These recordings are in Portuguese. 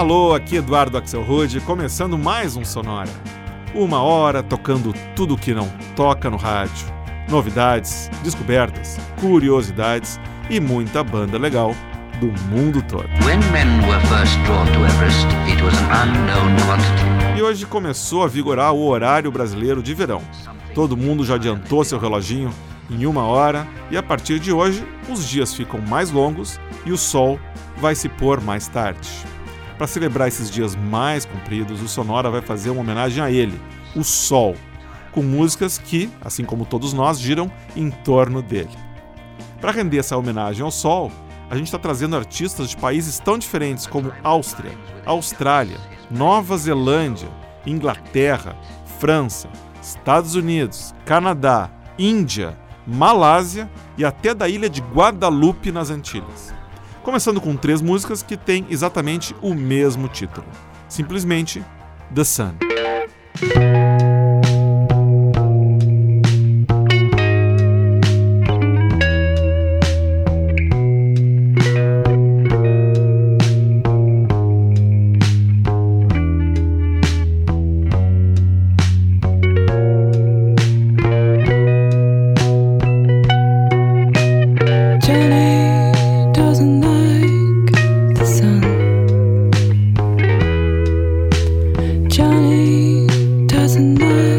Alô, aqui Eduardo Axelrod, começando mais um Sonora. Uma hora tocando tudo que não toca no rádio. Novidades, descobertas, curiosidades e muita banda legal do mundo todo. E hoje começou a vigorar o horário brasileiro de verão. Todo mundo já adiantou seu reloginho em uma hora e a partir de hoje os dias ficam mais longos e o sol vai se pôr mais tarde. Para celebrar esses dias mais compridos, o Sonora vai fazer uma homenagem a ele, o Sol, com músicas que, assim como todos nós, giram em torno dele. Para render essa homenagem ao Sol, a gente está trazendo artistas de países tão diferentes como Áustria, Austrália, Nova Zelândia, Inglaterra, França, Estados Unidos, Canadá, Índia, Malásia e até da ilha de Guadalupe nas Antilhas. Começando com três músicas que têm exatamente o mesmo título: simplesmente The Sun. doesn't.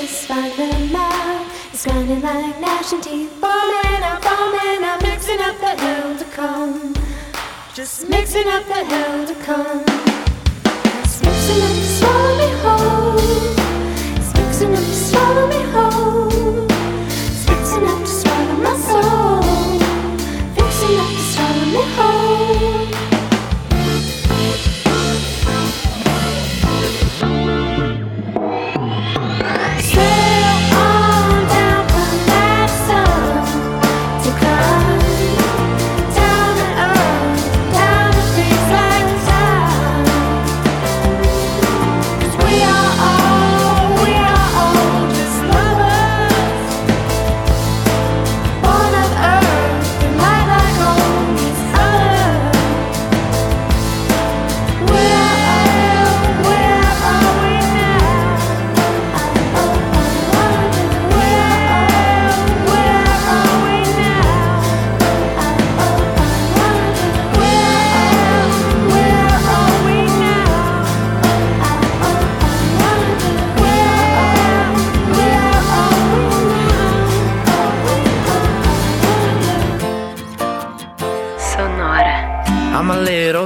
Just find finding out. It's grinding like gnashing teeth. Falling, I'm falling, I'm mixing up the hell to come. Just mixing up the hell to come. It's mixing up to swallow me whole. It's mixing up to swallow me whole. It's mixing up to swallow my soul. Fixing up to swallow me whole.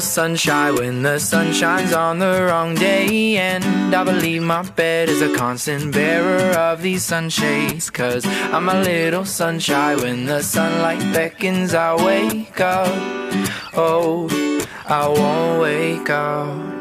sunshine when the sun shines on the wrong day. And I believe my bed is a constant bearer of these sunshades. Cause I'm a little sunshine when the sunlight beckons. I wake up. Oh, I won't wake up.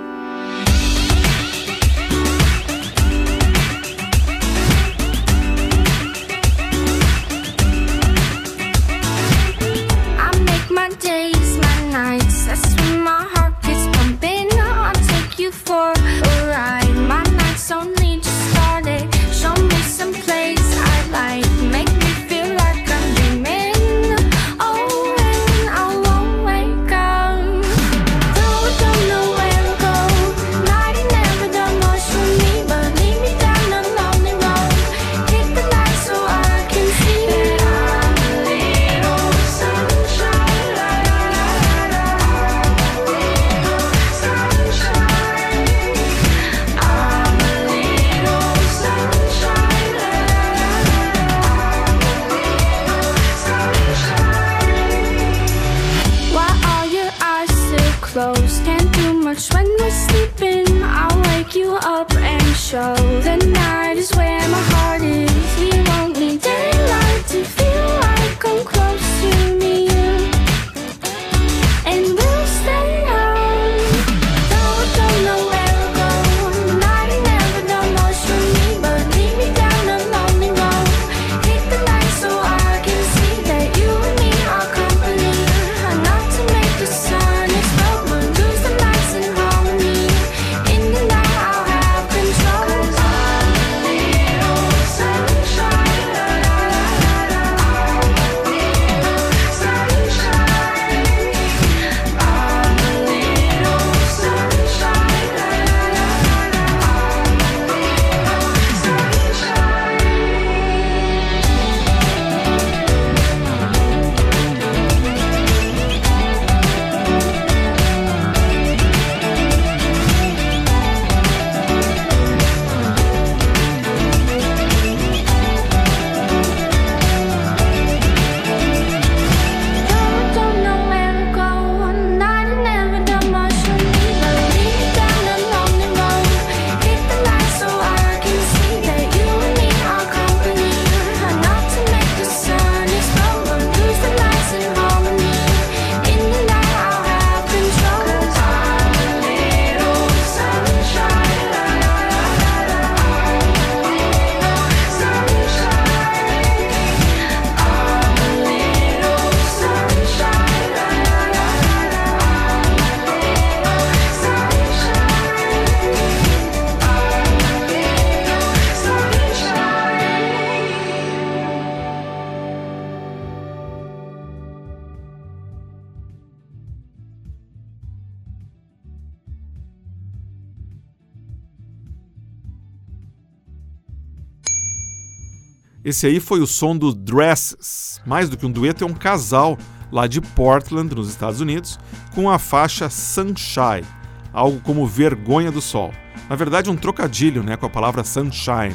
Esse aí foi o som do Dresses. Mais do que um dueto, é um casal lá de Portland, nos Estados Unidos, com a faixa Sunshine, algo como vergonha do sol. Na verdade, um trocadilho né, com a palavra sunshine.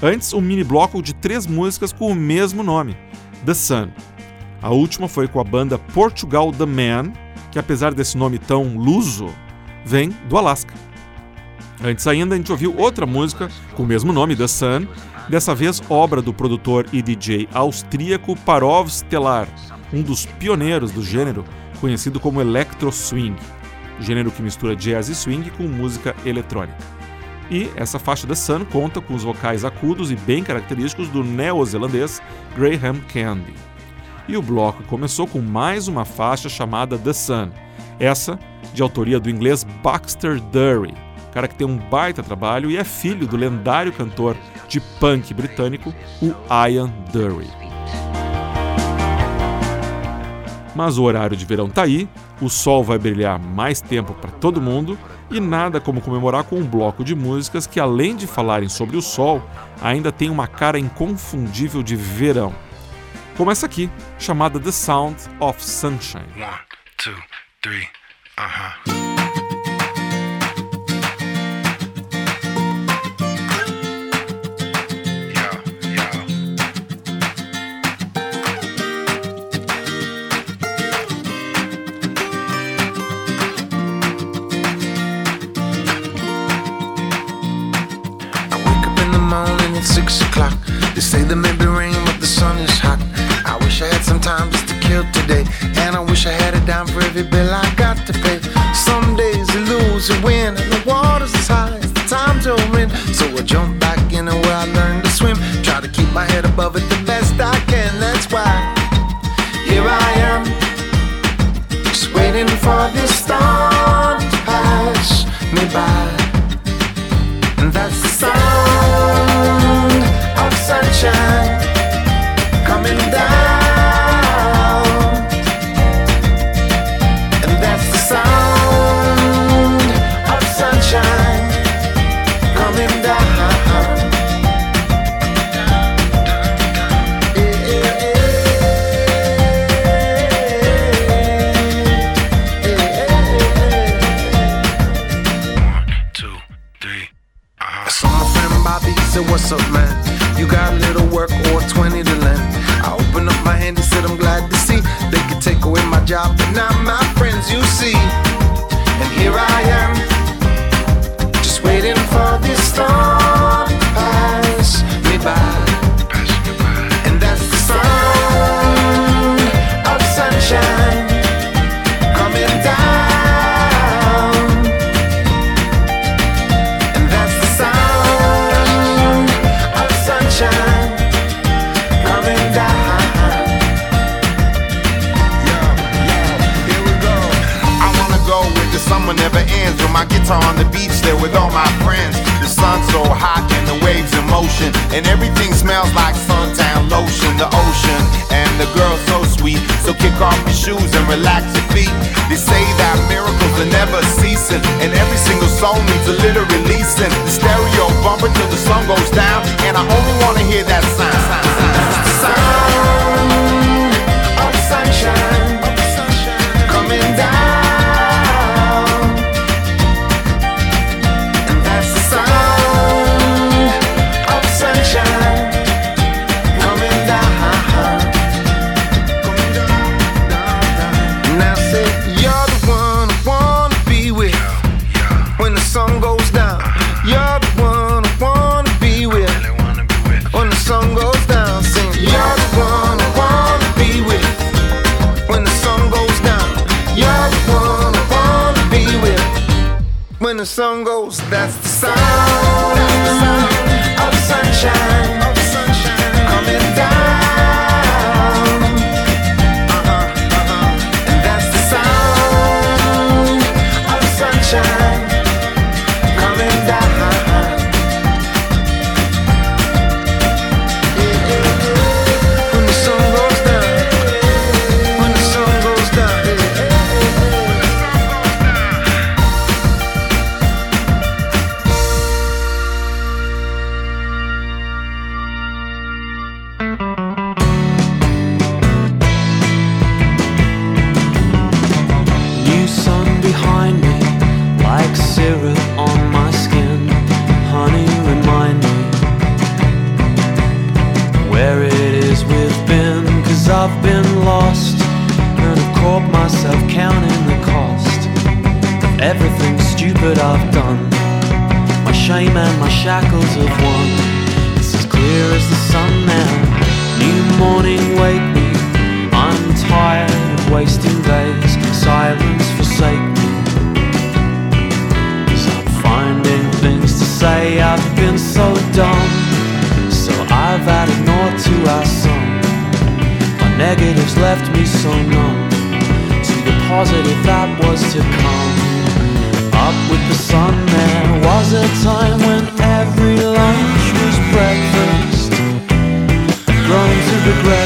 Antes, um mini bloco de três músicas com o mesmo nome, The Sun. A última foi com a banda Portugal The Man, que apesar desse nome tão luso, vem do Alasca. Antes ainda, a gente ouviu outra música com o mesmo nome, The Sun, dessa vez obra do produtor e DJ austríaco Parov Stellar, um dos pioneiros do gênero, conhecido como electro swing, gênero que mistura jazz e swing com música eletrônica. E essa faixa The Sun conta com os vocais agudos e bem característicos do neozelandês Graham Candy. E o bloco começou com mais uma faixa chamada The Sun, essa de autoria do inglês Baxter Dury, cara que tem um baita trabalho e é filho do lendário cantor de punk britânico, o Ian Dury. Mas o horário de verão tá aí, o sol vai brilhar mais tempo para todo mundo e nada como comemorar com um bloco de músicas que, além de falarem sobre o sol, ainda tem uma cara inconfundível de verão. Como essa aqui, chamada The Sound of Sunshine. One, two, three, uh -huh. say there may be rain, but the sun is hot. I wish I had some time just to kill today. And I wish I had a dime for every bill I got to pay. Some days you lose, you win, and the water's as high as the time to win. So I jump back in and where I learned to swim. Try to keep my head above it the best I can, that's why. Here I am, just waiting for this storm to pass me by. And that's sun say I've been so dumb. So I've added more to our song. My negatives left me so numb. To the positive that was to come. Up with the sun there was a time when every lunch was breakfast. Grown to regret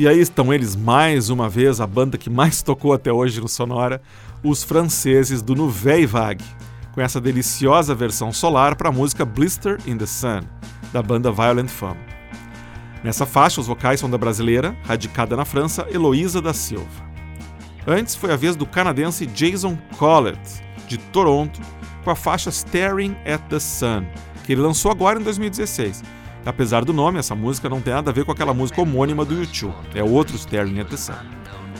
E aí estão eles mais uma vez, a banda que mais tocou até hoje no Sonora, os franceses do Nouvelle Vague, com essa deliciosa versão solar para a música Blister in the Sun, da banda Violent Femme. Nessa faixa, os vocais são da brasileira, radicada na França, Heloísa da Silva. Antes foi a vez do canadense Jason Collett, de Toronto, com a faixa Staring at the Sun, que ele lançou agora em 2016 Apesar do nome, essa música não tem nada a ver com aquela música homônima do YouTube, é outro Sterling Sun.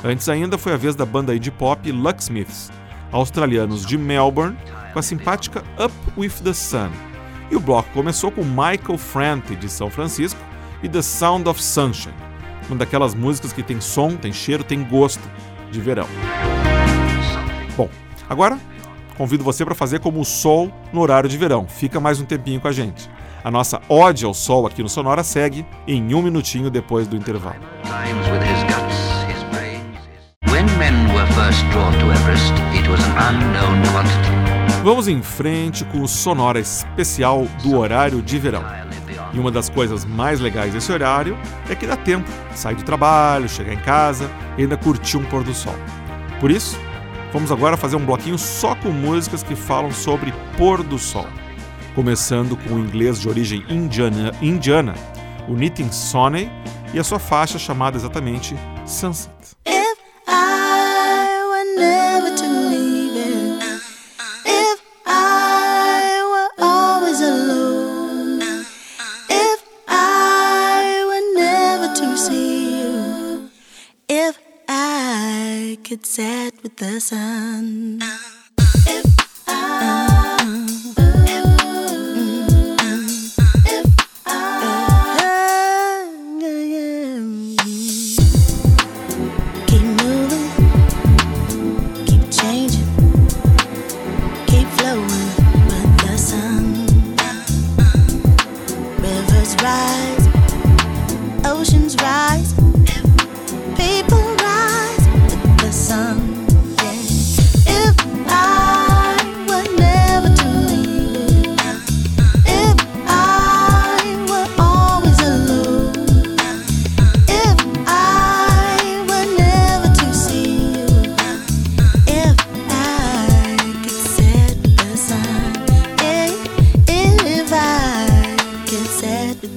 Antes ainda foi a vez da banda indie pop Lucksmiths, australianos de Melbourne, com a simpática Up With The Sun. E o bloco começou com Michael Franti, de São Francisco, e The Sound of Sunshine, uma daquelas músicas que tem som, tem cheiro, tem gosto de verão. Bom, agora convido você para fazer como o sol no horário de verão. Fica mais um tempinho com a gente. A nossa ode ao sol aqui no Sonora segue em um minutinho depois do intervalo. Vamos em frente com o Sonora especial do horário de verão. E uma das coisas mais legais desse horário é que dá tempo de sair do trabalho, chegar em casa e ainda curtir um pôr do sol. Por isso, vamos agora fazer um bloquinho só com músicas que falam sobre pôr do sol começando com o inglês de origem indiana, indiana o Nitin Soney, e a sua faixa chamada exatamente Sunset. could set with the sun.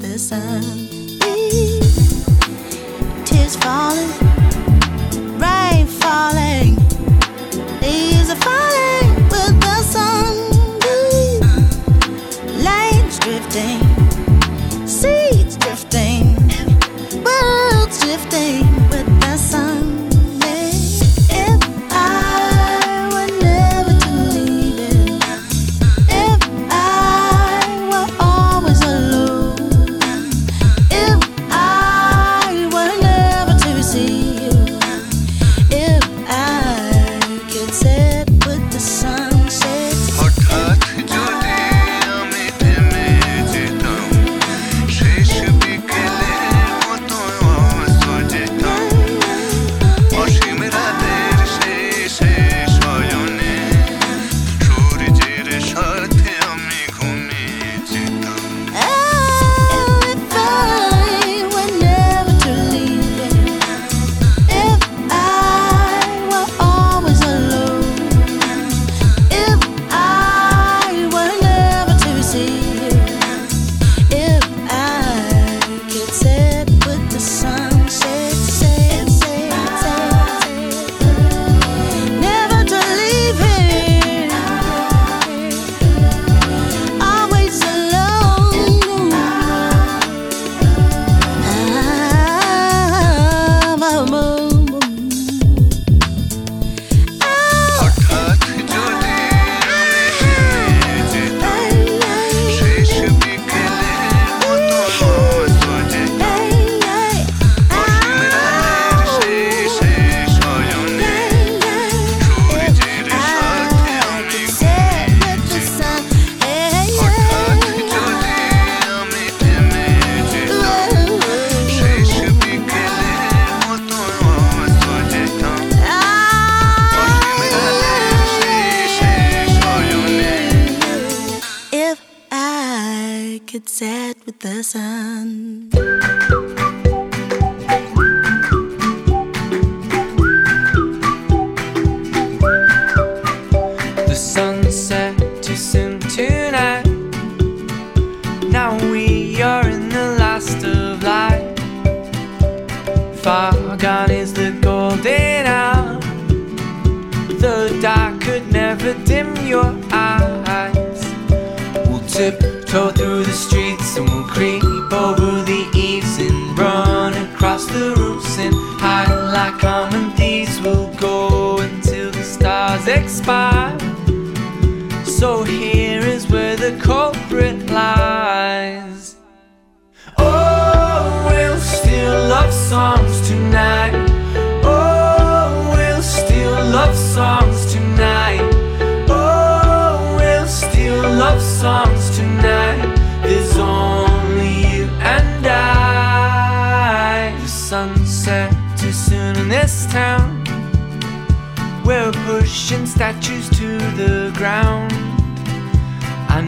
the sun. Tears falling, rain falling, leaves are falling with the sun. Lights drifting.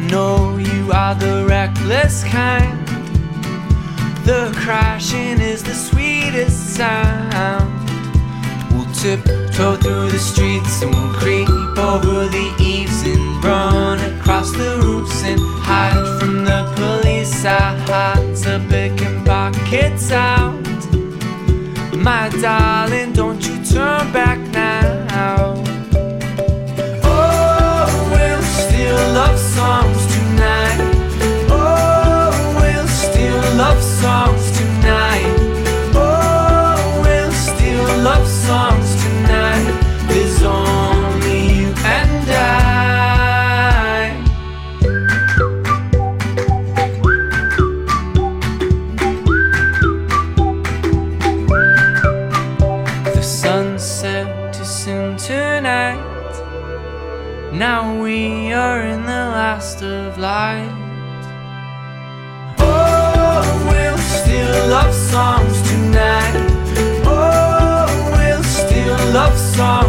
know you are the reckless kind. The crashing is the sweetest sound. We'll tiptoe through the streets and we'll creep over the eaves and run across the roofs and hide from the police. Our hearts are picking pockets out. My darling, don't you turn back now. song.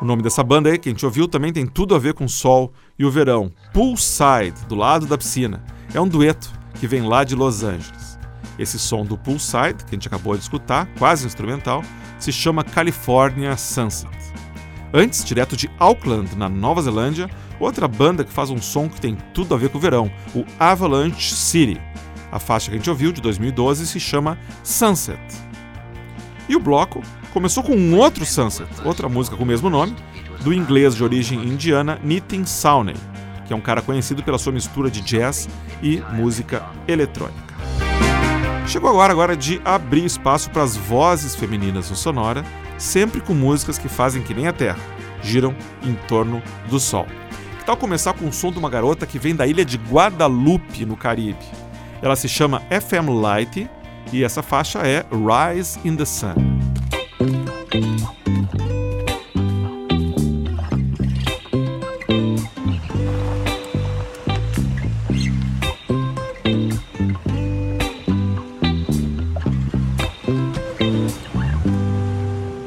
O nome dessa banda aí que a gente ouviu também tem tudo a ver com o sol e o verão. Poolside, do lado da piscina. É um dueto que vem lá de Los Angeles. Esse som do Poolside, que a gente acabou de escutar, quase instrumental, se chama California Sunset. Antes, direto de Auckland, na Nova Zelândia, outra banda que faz um som que tem tudo a ver com o verão, o Avalanche City. A faixa que a gente ouviu, de 2012, se chama Sunset. E o bloco começou com um outro Sunset, outra música com o mesmo nome, do inglês de origem indiana Nitin Sawney, que é um cara conhecido pela sua mistura de jazz e música eletrônica. Chegou agora agora de abrir espaço para as vozes femininas no Sonora, sempre com músicas que fazem que nem a Terra, giram em torno do Sol. Que tal começar com o som de uma garota que vem da ilha de Guadalupe, no Caribe? Ela se chama FM Light e essa faixa é Rise in the Sun.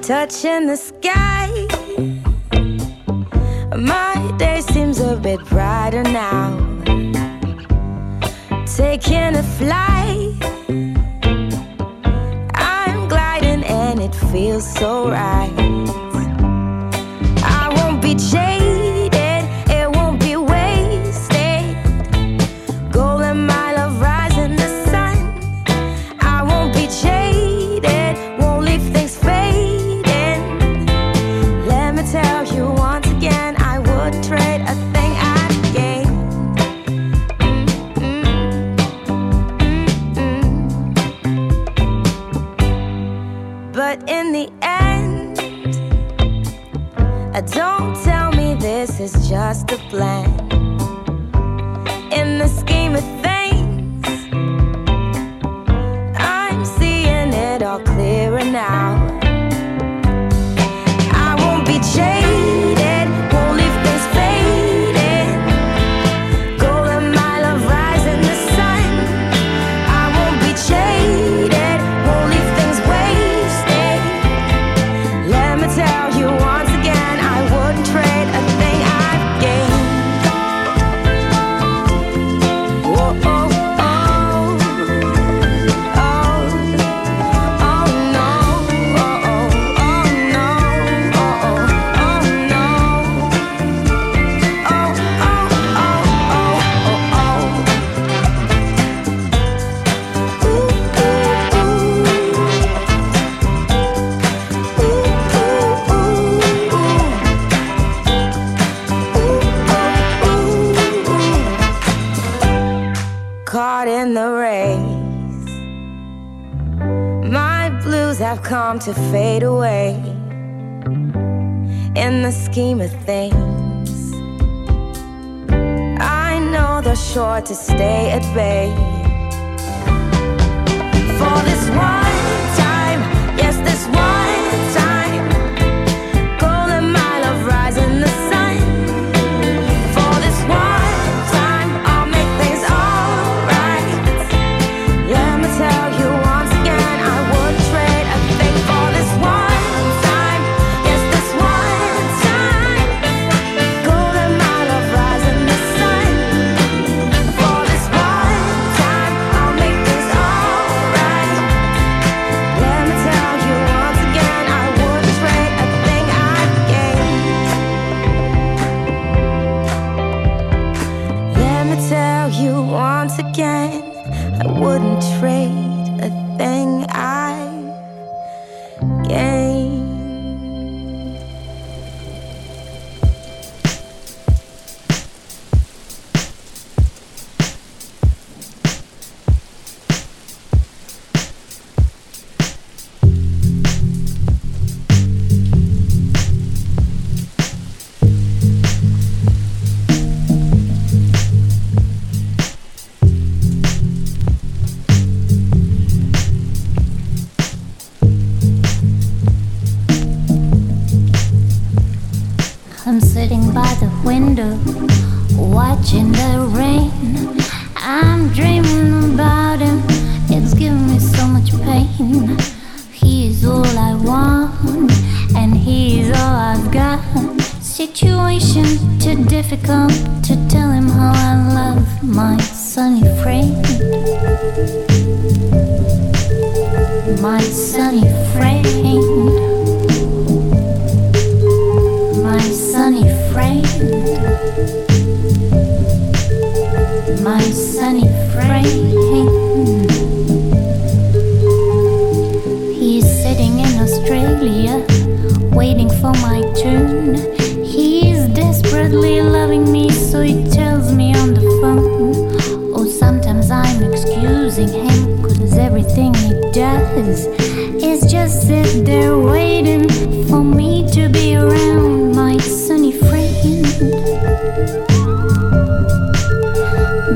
Touching the sky, my day seems a bit brighter now. Taking a flight I'm gliding and it feels so right. I won't be chased. my sunny friend, my sunny friend, my sunny friend. He's sitting in Australia, waiting for my turn. He's desperately loving me, so he is. It's just that they're waiting for me to be around my sunny friend.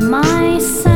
My sunny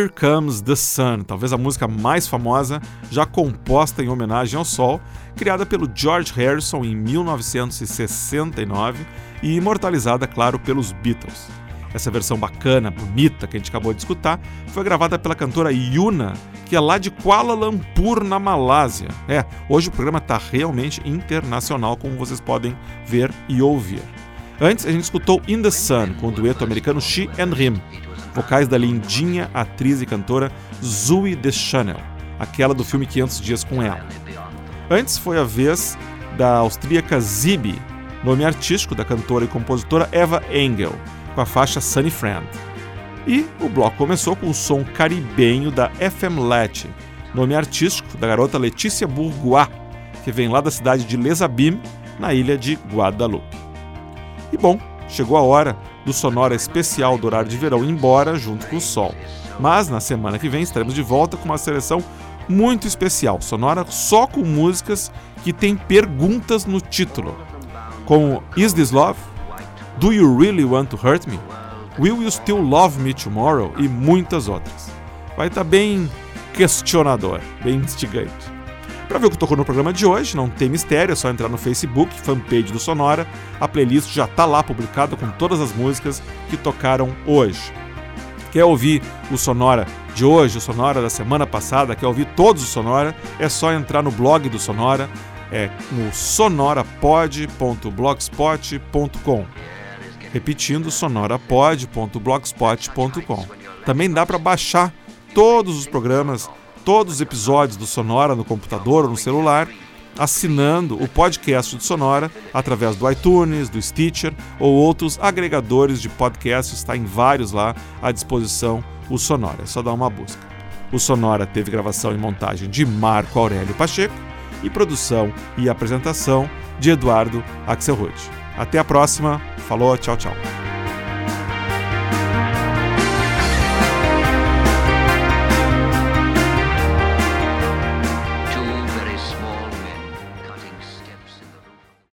Here Comes the Sun, talvez a música mais famosa, já composta em homenagem ao Sol, criada pelo George Harrison em 1969 e imortalizada, claro, pelos Beatles. Essa versão bacana, bonita que a gente acabou de escutar, foi gravada pela cantora Yuna, que é lá de Kuala Lumpur, na Malásia. É, hoje o programa está realmente internacional, como vocês podem ver e ouvir. Antes, a gente escutou In the Sun, com o dueto americano She and Him, vocais da lindinha atriz e cantora Zoe Deschanel, aquela do filme 500 Dias com Ela. Antes foi a vez da austríaca Zibi, nome artístico da cantora e compositora Eva Engel, com a faixa Sunny Friend. E o bloco começou com o som caribenho da FM Let, nome artístico da garota Letícia Bourgois, que vem lá da cidade de Les Abîmes, na ilha de Guadalupe. E bom, chegou a hora do Sonora especial do horário de verão embora junto com o sol. Mas na semana que vem estaremos de volta com uma seleção muito especial, sonora só com músicas que têm perguntas no título, como Is This Love? Do You Really Want to Hurt Me? Will You Still Love Me Tomorrow? e muitas outras. Vai estar bem questionador, bem instigante. Para ver o que tocou no programa de hoje, não tem mistério, é só entrar no Facebook, fanpage do Sonora. A playlist já está lá publicada com todas as músicas que tocaram hoje. Quer ouvir o Sonora de hoje, o Sonora da semana passada, quer ouvir todos os Sonora, é só entrar no blog do Sonora, é no sonorapod.blogspot.com. Repetindo, sonorapod.blogspot.com. Também dá para baixar todos os programas, todos os episódios do Sonora no computador ou no celular, assinando o podcast do Sonora através do iTunes, do Stitcher ou outros agregadores de podcasts, está em vários lá à disposição o Sonora, é só dar uma busca. O Sonora teve gravação e montagem de Marco Aurélio Pacheco e produção e apresentação de Eduardo Axelrod. Até a próxima, falou, tchau, tchau.